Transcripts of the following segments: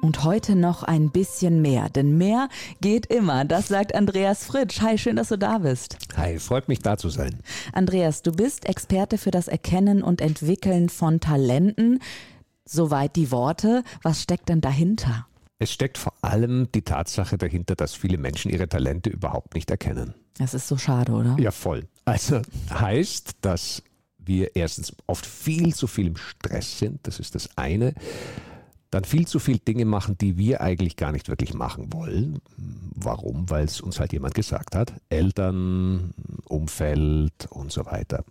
Und heute noch ein bisschen mehr, denn mehr geht immer. Das sagt Andreas Fritsch. Hi, schön, dass du da bist. Hi, freut mich da zu sein. Andreas, du bist Experte für das Erkennen und Entwickeln von Talenten. Soweit die Worte. Was steckt denn dahinter? Es steckt vor allem die Tatsache dahinter, dass viele Menschen ihre Talente überhaupt nicht erkennen. Das ist so schade, oder? Ja, voll. Also heißt, dass wir erstens oft viel zu viel im Stress sind. Das ist das eine dann viel zu viel Dinge machen, die wir eigentlich gar nicht wirklich machen wollen. Warum? Weil es uns halt jemand gesagt hat. Eltern, Umfeld und so weiter.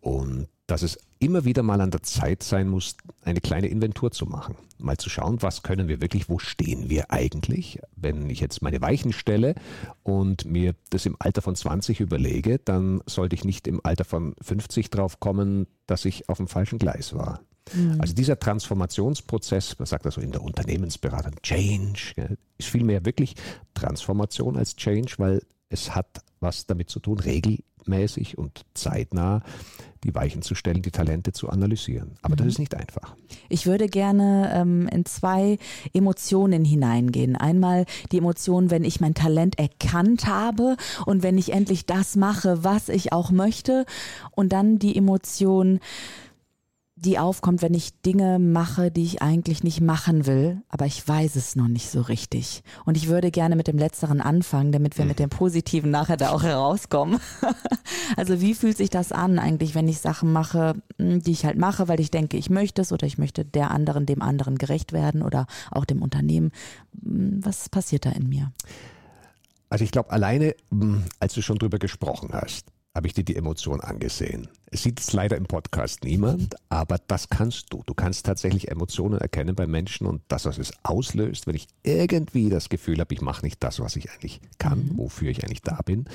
Und dass es immer wieder mal an der Zeit sein muss, eine kleine Inventur zu machen. Mal zu schauen, was können wir wirklich, wo stehen wir eigentlich? Wenn ich jetzt meine Weichen stelle und mir das im Alter von 20 überlege, dann sollte ich nicht im Alter von 50 drauf kommen, dass ich auf dem falschen Gleis war. Mhm. Also dieser Transformationsprozess, man sagt also in der Unternehmensberatung, Change, ist vielmehr wirklich Transformation als Change, weil es hat was damit zu tun, regelmäßig und zeitnah die Weichen zu stellen, die Talente zu analysieren. Aber mhm. das ist nicht einfach. Ich würde gerne ähm, in zwei Emotionen hineingehen. Einmal die Emotion, wenn ich mein Talent erkannt habe und wenn ich endlich das mache, was ich auch möchte. Und dann die Emotion, die aufkommt, wenn ich Dinge mache, die ich eigentlich nicht machen will, aber ich weiß es noch nicht so richtig. Und ich würde gerne mit dem Letzteren anfangen, damit wir mit dem Positiven nachher da auch herauskommen. also wie fühlt sich das an eigentlich, wenn ich Sachen mache, hm, die ich halt mache, weil ich denke, ich möchte es oder ich möchte der anderen, dem anderen gerecht werden oder auch dem Unternehmen. Hm, was passiert da in mir? Also ich glaube, alleine, hm, als du schon drüber gesprochen hast, habe ich dir die Emotion angesehen. Es sieht es leider im Podcast niemand, aber das kannst du. Du kannst tatsächlich Emotionen erkennen bei Menschen und das, was es auslöst, wenn ich irgendwie das Gefühl habe, ich mache nicht das, was ich eigentlich kann, mhm. wofür ich eigentlich da bin,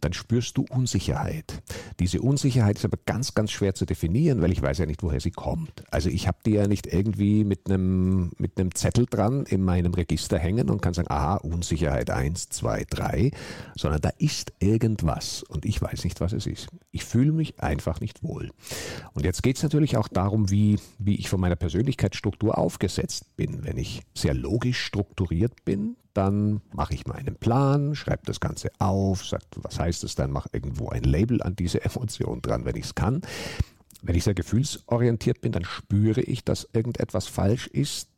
dann spürst du Unsicherheit. Diese Unsicherheit ist aber ganz, ganz schwer zu definieren, weil ich weiß ja nicht, woher sie kommt. Also ich habe die ja nicht irgendwie mit einem, mit einem Zettel dran in meinem Register hängen und kann sagen, aha, Unsicherheit 1, 2, 3, sondern da ist irgendwas und ich weiß nicht, was es ist. Ich fühle mich einfach nicht wohl. Und jetzt geht es natürlich auch darum, wie, wie ich von meiner Persönlichkeitsstruktur aufgesetzt bin. Wenn ich sehr logisch strukturiert bin, dann mache ich meinen Plan, schreibe das Ganze auf, sage, was heißt es dann, mache irgendwo ein Label an diese Emotion dran, wenn ich es kann. Wenn ich sehr gefühlsorientiert bin, dann spüre ich, dass irgendetwas falsch ist,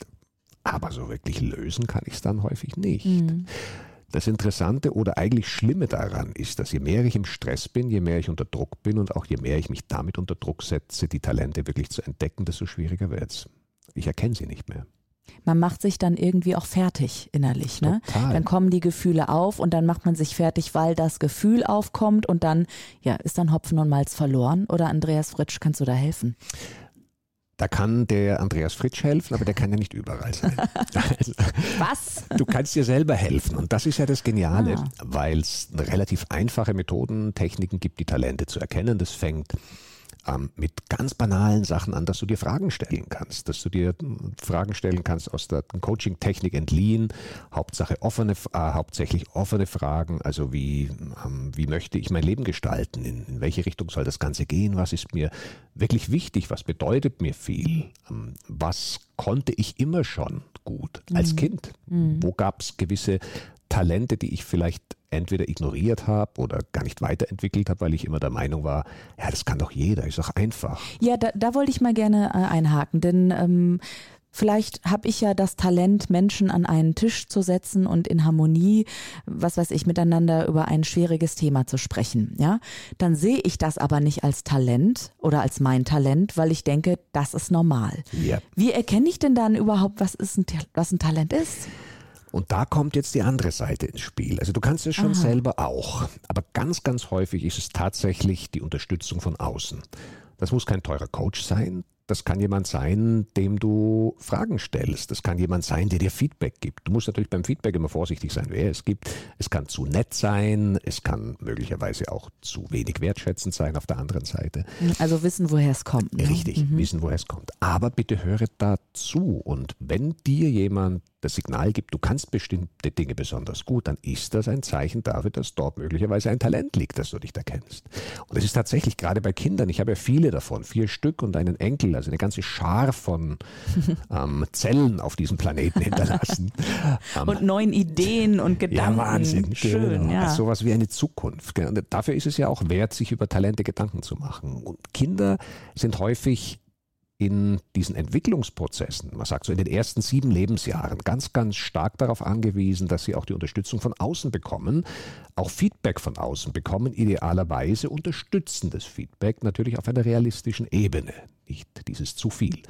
aber so wirklich lösen kann ich es dann häufig nicht. Mhm. Das Interessante oder eigentlich Schlimme daran ist, dass je mehr ich im Stress bin, je mehr ich unter Druck bin und auch je mehr ich mich damit unter Druck setze, die Talente wirklich zu entdecken, desto schwieriger wird es. Ich erkenne sie nicht mehr man macht sich dann irgendwie auch fertig innerlich. Ne? Total. Dann kommen die Gefühle auf und dann macht man sich fertig, weil das Gefühl aufkommt und dann ja, ist dann Hopfen und Malz verloren. Oder Andreas Fritsch, kannst du da helfen? Da kann der Andreas Fritsch helfen, aber der kann ja nicht überall sein. Was? Du kannst dir selber helfen. Und das ist ja das Geniale, ah. weil es relativ einfache Methoden, Techniken gibt, die Talente zu erkennen. Das fängt ähm, mit ganz banalen Sachen an, dass du dir Fragen stellen kannst, dass du dir hm, Fragen stellen kannst aus der Coaching-Technik entliehen, Hauptsache offene, äh, hauptsächlich offene Fragen, also wie, ähm, wie möchte ich mein Leben gestalten, in, in, welche Richtung soll das Ganze gehen, was ist mir wirklich wichtig, was bedeutet mir viel, ähm, was konnte ich immer schon gut als mhm. Kind, mhm. wo gab es gewisse Talente, die ich vielleicht entweder ignoriert habe oder gar nicht weiterentwickelt habe, weil ich immer der Meinung war, ja, das kann doch jeder, ist doch einfach. Ja, da, da wollte ich mal gerne äh, einhaken, denn ähm, Vielleicht habe ich ja das Talent, Menschen an einen Tisch zu setzen und in Harmonie, was weiß ich, miteinander über ein schwieriges Thema zu sprechen. Ja, dann sehe ich das aber nicht als Talent oder als mein Talent, weil ich denke, das ist normal. Ja. Wie erkenne ich denn dann überhaupt, was, ist ein, was ein Talent ist? Und da kommt jetzt die andere Seite ins Spiel. Also du kannst es schon Aha. selber auch, aber ganz, ganz häufig ist es tatsächlich die Unterstützung von außen. Das muss kein teurer Coach sein, das kann jemand sein, dem du Fragen stellst. Das kann jemand sein, der dir Feedback gibt. Du musst natürlich beim Feedback immer vorsichtig sein, wer es gibt. Es kann zu nett sein, es kann möglicherweise auch zu wenig wertschätzend sein auf der anderen Seite. Also wissen, woher es kommt. Ne? Richtig, mhm. wissen, woher es kommt. Aber bitte höre dazu. Und wenn dir jemand das Signal gibt, du kannst bestimmte Dinge besonders gut, dann ist das ein Zeichen dafür, dass dort möglicherweise ein Talent liegt, das du nicht erkennst. Und es ist tatsächlich gerade bei Kindern, ich habe ja viele davon, vier Stück und einen Enkel, also eine ganze Schar von ähm, Zellen auf diesem Planeten hinterlassen. Und neuen Ideen und Gedanken. Ja, Wahnsinn. Schön, genau. ja. Sowas wie eine Zukunft. Und dafür ist es ja auch wert, sich über Talente Gedanken zu machen. Und Kinder sind häufig in diesen Entwicklungsprozessen, man sagt so in den ersten sieben Lebensjahren, ganz, ganz stark darauf angewiesen, dass sie auch die Unterstützung von außen bekommen, auch Feedback von außen bekommen, idealerweise unterstützendes Feedback, natürlich auf einer realistischen Ebene, nicht dieses zu viel.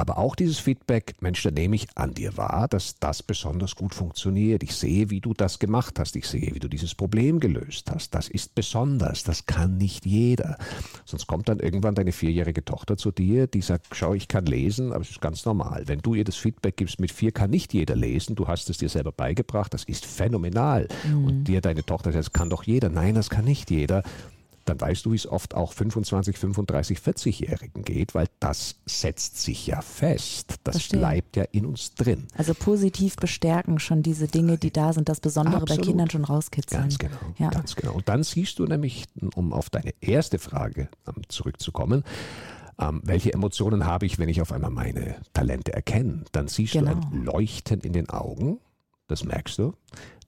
Aber auch dieses Feedback, Mensch, da nehme ich an dir wahr, dass das besonders gut funktioniert. Ich sehe, wie du das gemacht hast. Ich sehe, wie du dieses Problem gelöst hast. Das ist besonders. Das kann nicht jeder. Sonst kommt dann irgendwann deine vierjährige Tochter zu dir, die sagt, schau, ich kann lesen, aber es ist ganz normal. Wenn du ihr das Feedback gibst, mit vier kann nicht jeder lesen, du hast es dir selber beigebracht, das ist phänomenal. Mhm. Und dir deine Tochter sagt, das kann doch jeder. Nein, das kann nicht jeder dann weißt du, wie es oft auch 25, 35, 40-Jährigen geht, weil das setzt sich ja fest. Das Verstehe. bleibt ja in uns drin. Also positiv bestärken schon diese Dinge, die da sind, das Besondere Absolut. bei Kindern schon rauskitzeln. Ganz genau, ja. ganz genau. Und dann siehst du nämlich, um auf deine erste Frage ähm, zurückzukommen, ähm, welche Emotionen habe ich, wenn ich auf einmal meine Talente erkenne? Dann siehst genau. du ein Leuchten in den Augen, das merkst du.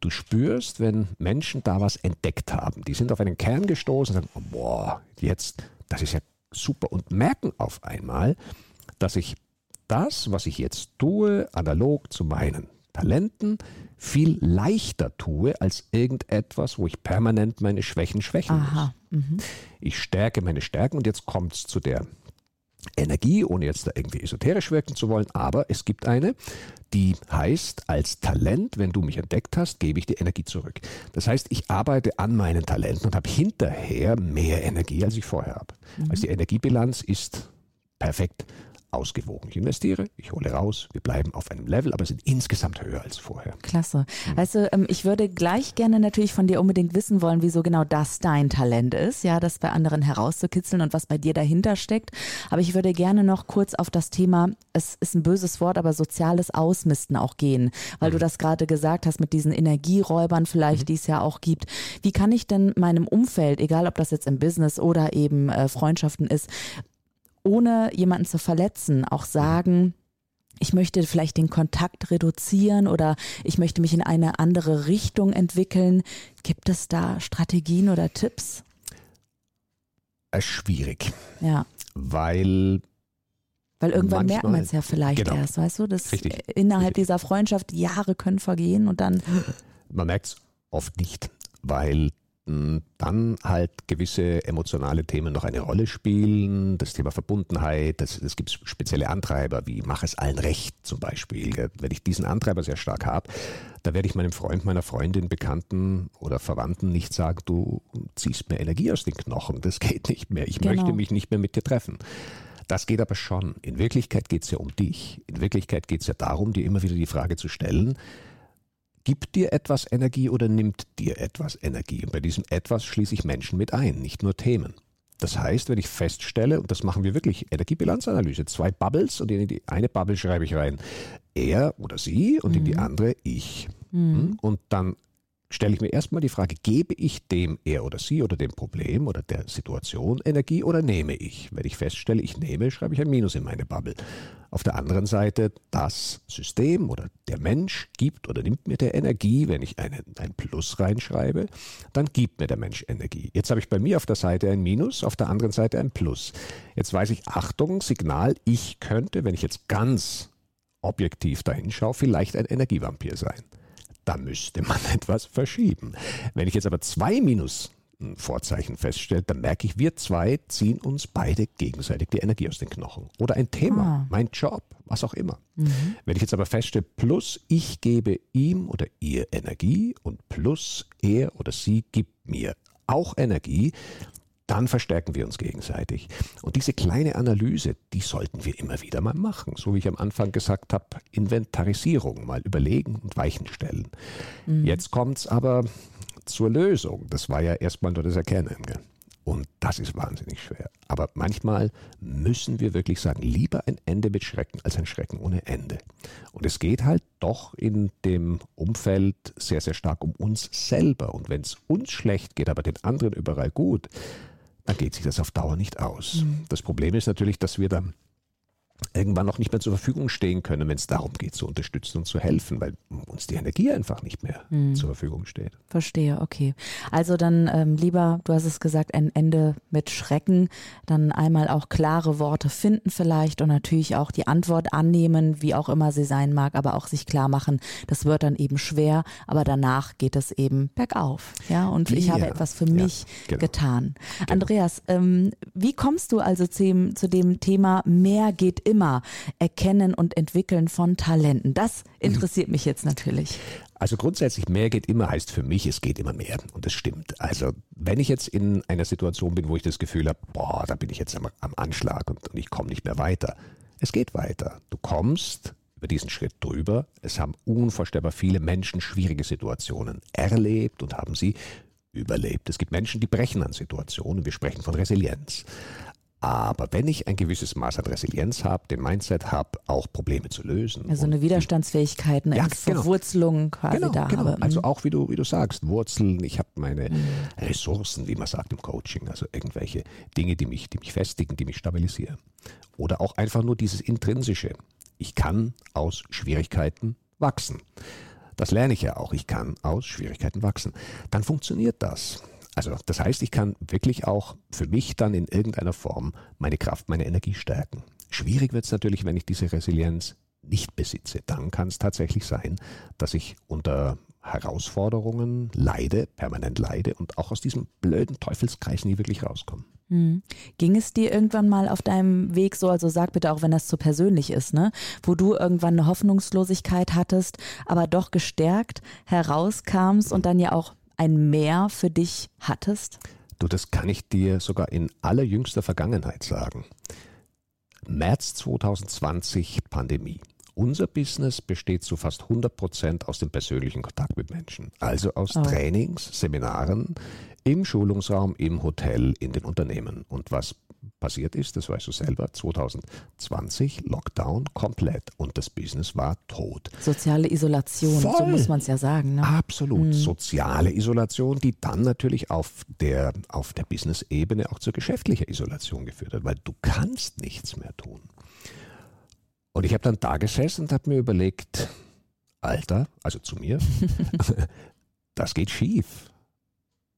Du spürst, wenn Menschen da was entdeckt haben. Die sind auf einen Kern gestoßen und sagen, boah, jetzt, das ist ja super. Und merken auf einmal, dass ich das, was ich jetzt tue, analog zu meinen Talenten, viel leichter tue als irgendetwas, wo ich permanent meine Schwächen schwächen Aha. muss. Mhm. Ich stärke meine Stärken und jetzt kommt es zu der Energie, ohne jetzt da irgendwie esoterisch wirken zu wollen, aber es gibt eine, die heißt, als Talent, wenn du mich entdeckt hast, gebe ich dir Energie zurück. Das heißt, ich arbeite an meinen Talenten und habe hinterher mehr Energie, als ich vorher habe. Mhm. Also die Energiebilanz ist perfekt ausgewogen. Ich investiere, ich hole raus, wir bleiben auf einem Level, aber sind insgesamt höher als vorher. Klasse. Mhm. Also ähm, ich würde gleich gerne natürlich von dir unbedingt wissen wollen, wieso genau das dein Talent ist, ja, das bei anderen herauszukitzeln und was bei dir dahinter steckt. Aber ich würde gerne noch kurz auf das Thema, es ist ein böses Wort, aber soziales Ausmisten auch gehen, weil mhm. du das gerade gesagt hast mit diesen Energieräubern vielleicht, mhm. die es ja auch gibt. Wie kann ich denn meinem Umfeld, egal ob das jetzt im Business oder eben äh, Freundschaften ist, ohne jemanden zu verletzen, auch sagen, ich möchte vielleicht den Kontakt reduzieren oder ich möchte mich in eine andere Richtung entwickeln. Gibt es da Strategien oder Tipps? Äh, schwierig. Ja. Weil weil irgendwann merkt man es ja vielleicht genau, erst, weißt du, dass richtig, innerhalb richtig. dieser Freundschaft Jahre können vergehen und dann. Man merkt es oft nicht, weil dann halt gewisse emotionale Themen noch eine Rolle spielen. Das Thema Verbundenheit, es gibt spezielle Antreiber wie mach es allen recht zum Beispiel. Wenn ich diesen Antreiber sehr stark habe, da werde ich meinem Freund, meiner Freundin, Bekannten oder Verwandten nicht sagen, du ziehst mir Energie aus den Knochen, das geht nicht mehr. Ich genau. möchte mich nicht mehr mit dir treffen. Das geht aber schon. In Wirklichkeit geht es ja um dich. In Wirklichkeit geht es ja darum, dir immer wieder die Frage zu stellen, Gibt dir etwas Energie oder nimmt dir etwas Energie? Und bei diesem etwas schließe ich Menschen mit ein, nicht nur Themen. Das heißt, wenn ich feststelle, und das machen wir wirklich, Energiebilanzanalyse, zwei Bubbles und in die eine Bubble schreibe ich rein, er oder sie und mhm. in die mhm. andere ich. Mhm. Und dann stelle ich mir erstmal die Frage, gebe ich dem er oder sie oder dem Problem oder der Situation Energie oder nehme ich? Wenn ich feststelle, ich nehme, schreibe ich ein Minus in meine Bubble. Auf der anderen Seite, das System oder der Mensch gibt oder nimmt mir der Energie, wenn ich eine, ein Plus reinschreibe, dann gibt mir der Mensch Energie. Jetzt habe ich bei mir auf der Seite ein Minus, auf der anderen Seite ein Plus. Jetzt weiß ich, Achtung, Signal, ich könnte, wenn ich jetzt ganz objektiv dahin schaue, vielleicht ein Energievampir sein da müsste man etwas verschieben. Wenn ich jetzt aber zwei Minusvorzeichen feststelle, dann merke ich, wir zwei ziehen uns beide gegenseitig die Energie aus den Knochen. Oder ein Thema, ah. mein Job, was auch immer. Mhm. Wenn ich jetzt aber feststelle, plus ich gebe ihm oder ihr Energie und plus er oder sie gibt mir auch Energie, dann verstärken wir uns gegenseitig. Und diese kleine Analyse, die sollten wir immer wieder mal machen. So wie ich am Anfang gesagt habe, Inventarisierung, mal überlegen und Weichen stellen. Mhm. Jetzt kommt es aber zur Lösung. Das war ja erstmal nur das Erkennen. Gell? Und das ist wahnsinnig schwer. Aber manchmal müssen wir wirklich sagen, lieber ein Ende mit Schrecken als ein Schrecken ohne Ende. Und es geht halt doch in dem Umfeld sehr, sehr stark um uns selber. Und wenn es uns schlecht geht, aber den anderen überall gut, dann geht sich das auf Dauer nicht aus. Mhm. Das Problem ist natürlich, dass wir dann irgendwann auch nicht mehr zur Verfügung stehen können, wenn es darum geht, zu unterstützen und zu helfen, weil uns die Energie einfach nicht mehr mhm. zur Verfügung steht. Verstehe, okay. Also dann ähm, lieber, du hast es gesagt, ein Ende mit Schrecken, dann einmal auch klare Worte finden vielleicht und natürlich auch die Antwort annehmen, wie auch immer sie sein mag, aber auch sich klar machen, das wird dann eben schwer, aber danach geht es eben bergauf. Ja, und ich ja. habe etwas für mich ja, genau. getan. Genau. Andreas, ähm, wie kommst du also zu dem, zu dem Thema, mehr geht immer? Immer Erkennen und Entwickeln von Talenten? Das interessiert mich jetzt natürlich. Also grundsätzlich mehr geht immer heißt für mich, es geht immer mehr. Und das stimmt. Also wenn ich jetzt in einer Situation bin, wo ich das Gefühl habe, boah, da bin ich jetzt am, am Anschlag und, und ich komme nicht mehr weiter. Es geht weiter. Du kommst über diesen Schritt drüber. Es haben unvorstellbar viele Menschen schwierige Situationen erlebt und haben sie überlebt. Es gibt Menschen, die brechen an Situationen. Wir sprechen von Resilienz. Aber wenn ich ein gewisses Maß an Resilienz habe, den Mindset habe, auch Probleme zu lösen. Also eine Widerstandsfähigkeit, eine ja, genau. Verwurzelung quasi genau, da genau. habe. Also mhm. auch wie du, wie du sagst, Wurzeln, ich habe meine mhm. Ressourcen, wie man sagt im Coaching, also irgendwelche Dinge, die mich, die mich festigen, die mich stabilisieren. Oder auch einfach nur dieses Intrinsische. Ich kann aus Schwierigkeiten wachsen. Das lerne ich ja auch. Ich kann aus Schwierigkeiten wachsen. Dann funktioniert das. Also das heißt, ich kann wirklich auch für mich dann in irgendeiner Form meine Kraft, meine Energie stärken. Schwierig wird es natürlich, wenn ich diese Resilienz nicht besitze. Dann kann es tatsächlich sein, dass ich unter Herausforderungen leide, permanent leide und auch aus diesem blöden Teufelskreis nie wirklich rauskomme. Hm. Ging es dir irgendwann mal auf deinem Weg so, also sag bitte auch, wenn das zu persönlich ist, ne, wo du irgendwann eine Hoffnungslosigkeit hattest, aber doch gestärkt herauskamst und dann ja auch ein Mehr für dich hattest? Du, das kann ich dir sogar in allerjüngster Vergangenheit sagen. März 2020 Pandemie. Unser Business besteht zu fast 100 Prozent aus dem persönlichen Kontakt mit Menschen. Also aus oh. Trainings, Seminaren, im Schulungsraum, im Hotel, in den Unternehmen. Und was passiert ist, das weißt du selber, 2020 Lockdown komplett und das Business war tot. Soziale Isolation, Voll. so muss man es ja sagen. Ne? Absolut. Mhm. Soziale Isolation, die dann natürlich auf der, auf der Business-Ebene auch zur geschäftlichen Isolation geführt hat, weil du kannst nichts mehr tun. Und ich habe dann da gesessen und habe mir überlegt, Alter, also zu mir, das geht schief.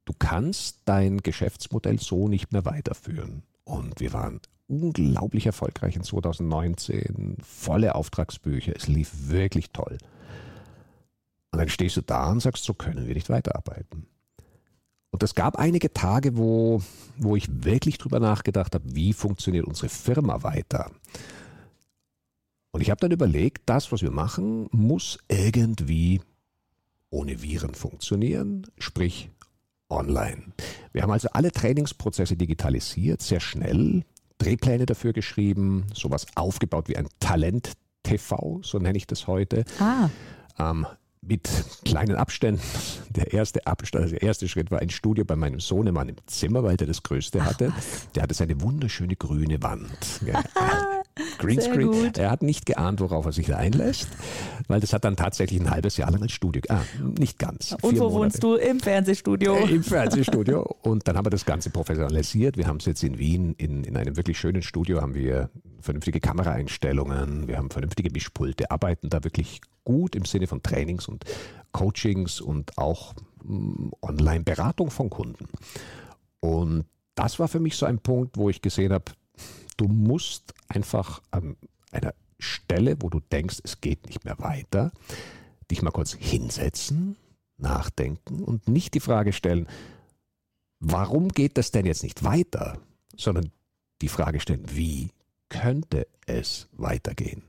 Du kannst dein Geschäftsmodell so nicht mehr weiterführen. Und wir waren unglaublich erfolgreich in 2019, volle Auftragsbücher, es lief wirklich toll. Und dann stehst du da und sagst, so können wir nicht weiterarbeiten. Und es gab einige Tage, wo, wo ich wirklich drüber nachgedacht habe, wie funktioniert unsere Firma weiter. Und ich habe dann überlegt, das, was wir machen, muss irgendwie ohne Viren funktionieren, sprich online. Wir haben also alle Trainingsprozesse digitalisiert, sehr schnell, Drehpläne dafür geschrieben, sowas aufgebaut wie ein Talent-TV, so nenne ich das heute. Ah. Ähm, mit kleinen Abständen. Der erste Abstand, also der erste Schritt war ein Studio bei meinem Sohnemann im Zimmer, weil der das größte Ach, hatte. Was? Der hatte seine wunderschöne grüne Wand. Greenscreen. Er hat nicht geahnt, worauf er sich da einlässt, weil das hat dann tatsächlich ein halbes Jahr lang als Studio. Ah, nicht ganz. Und wo Monate. wohnst du? Im Fernsehstudio. Äh, Im Fernsehstudio. Und dann haben wir das Ganze professionalisiert. Wir haben es jetzt in Wien in, in einem wirklich schönen Studio, haben wir vernünftige Kameraeinstellungen, wir haben vernünftige Mischpulte, arbeiten da wirklich gut im Sinne von Trainings und Coachings und auch mm, Online-Beratung von Kunden. Und das war für mich so ein Punkt, wo ich gesehen habe, du musst einfach an einer Stelle, wo du denkst, es geht nicht mehr weiter, dich mal kurz hinsetzen, nachdenken und nicht die Frage stellen, warum geht das denn jetzt nicht weiter, sondern die Frage stellen, wie könnte es weitergehen?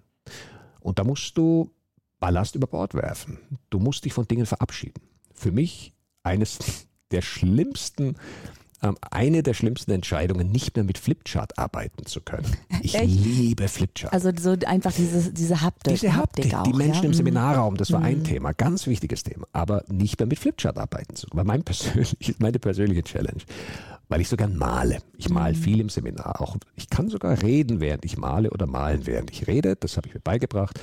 Und da musst du Ballast über Bord werfen. Du musst dich von Dingen verabschieden. Für mich eines der schlimmsten eine der schlimmsten Entscheidungen, nicht mehr mit Flipchart arbeiten zu können. Ich Echt? liebe Flipchart. Also so einfach diese, diese Haptik. Diese Haptik, auch, die Menschen ja? im Mhm. Seminarraum, das war ein Thema, ganz wichtiges Thema, aber nicht mehr mit Flipchart arbeiten zu können. War mein persönlich, meine persönliche Challenge, weil ich so gern male. Ich male Mhm. viel im Seminar, auch ich kann sogar reden, während ich male oder malen, während ich rede. Das habe ich mir beigebracht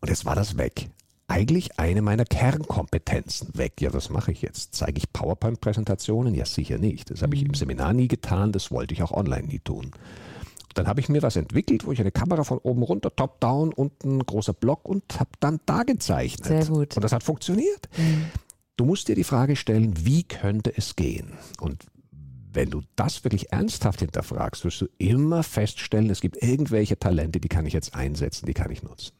und jetzt war das weg. Eigentlich eine meiner Kernkompetenzen weg. Ja, was mache ich jetzt? Zeige ich PowerPoint-Präsentationen? Ja, sicher nicht. Das habe ich im Seminar nie getan, das wollte ich auch online nie tun. Dann habe ich mir was entwickelt, wo ich eine Kamera von oben runter, top-down und ein großer Block und habe dann da gezeichnet. Sehr gut. Und das hat funktioniert. Du musst dir die Frage stellen, wie könnte es gehen? Und wenn du das wirklich ernsthaft hinterfragst, wirst du immer feststellen, es gibt irgendwelche Talente, die kann ich jetzt einsetzen, die kann ich nutzen.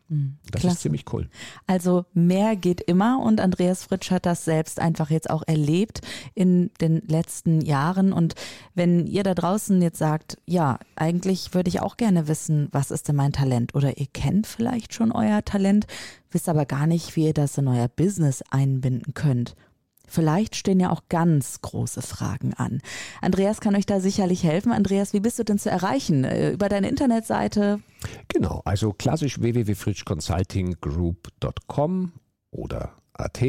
Das klasse. ist ziemlich cool. Also mehr geht immer und Andreas Fritsch hat das selbst einfach jetzt auch erlebt in den letzten Jahren. Und wenn ihr da draußen jetzt sagt, ja, eigentlich würde ich auch gerne wissen, was ist denn mein Talent? Oder ihr kennt vielleicht schon euer Talent, wisst aber gar nicht, wie ihr das in euer Business einbinden könnt. Vielleicht stehen ja auch ganz große Fragen an. Andreas kann euch da sicherlich helfen. Andreas, wie bist du denn zu erreichen? Äh, Über deine Internetseite? Genau, also klassisch www.fritschconsultinggroup.com oder AT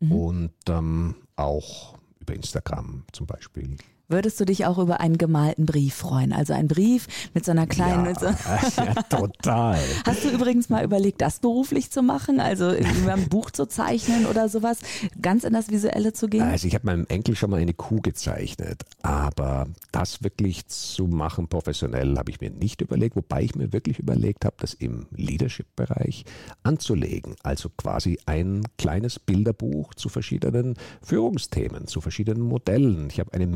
und ähm, auch über Instagram zum Beispiel. Würdest du dich auch über einen gemalten Brief freuen? Also ein Brief mit so einer kleinen. Mit so ja, total. Hast du übrigens mal überlegt, das beruflich zu machen? Also über ein Buch zu zeichnen oder sowas? Ganz in das Visuelle zu gehen? Also ich habe meinem Enkel schon mal eine Kuh gezeichnet, aber das wirklich zu machen professionell habe ich mir nicht überlegt, wobei ich mir wirklich überlegt habe, das im Leadership-Bereich anzulegen. Also quasi ein kleines Bilderbuch zu verschiedenen Führungsthemen, zu verschiedenen Modellen. Ich habe eine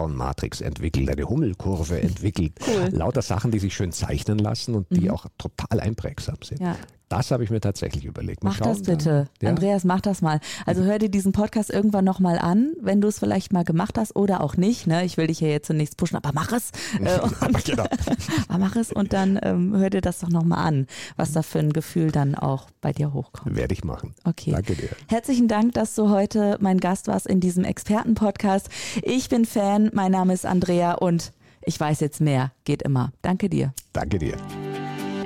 Meerjungfrauen-Matrix entwickelt, eine Hummelkurve entwickelt. Cool. Lauter Sachen, die sich schön zeichnen lassen und die auch total einprägsam sind. Ja. Das habe ich mir tatsächlich überlegt. Mal Mach das bitte. Ja. Andreas, mach das mal. Also hör dir diesen Podcast irgendwann nochmal an, wenn du es vielleicht mal gemacht hast oder auch nicht. Ne? Ich will dich ja jetzt zunächst pushen, aber mach es. Äh, und, genau. aber mach es und dann ähm, hör dir das doch nochmal an, was da für ein Gefühl dann auch bei dir hochkommt. Werde ich machen. Okay. Danke dir. Herzlichen Dank, dass du heute mein Gast warst in diesem Expertenpodcast. Ich bin Fan, mein Name ist Andrea und ich weiß jetzt mehr. Geht immer. Danke dir. Danke dir.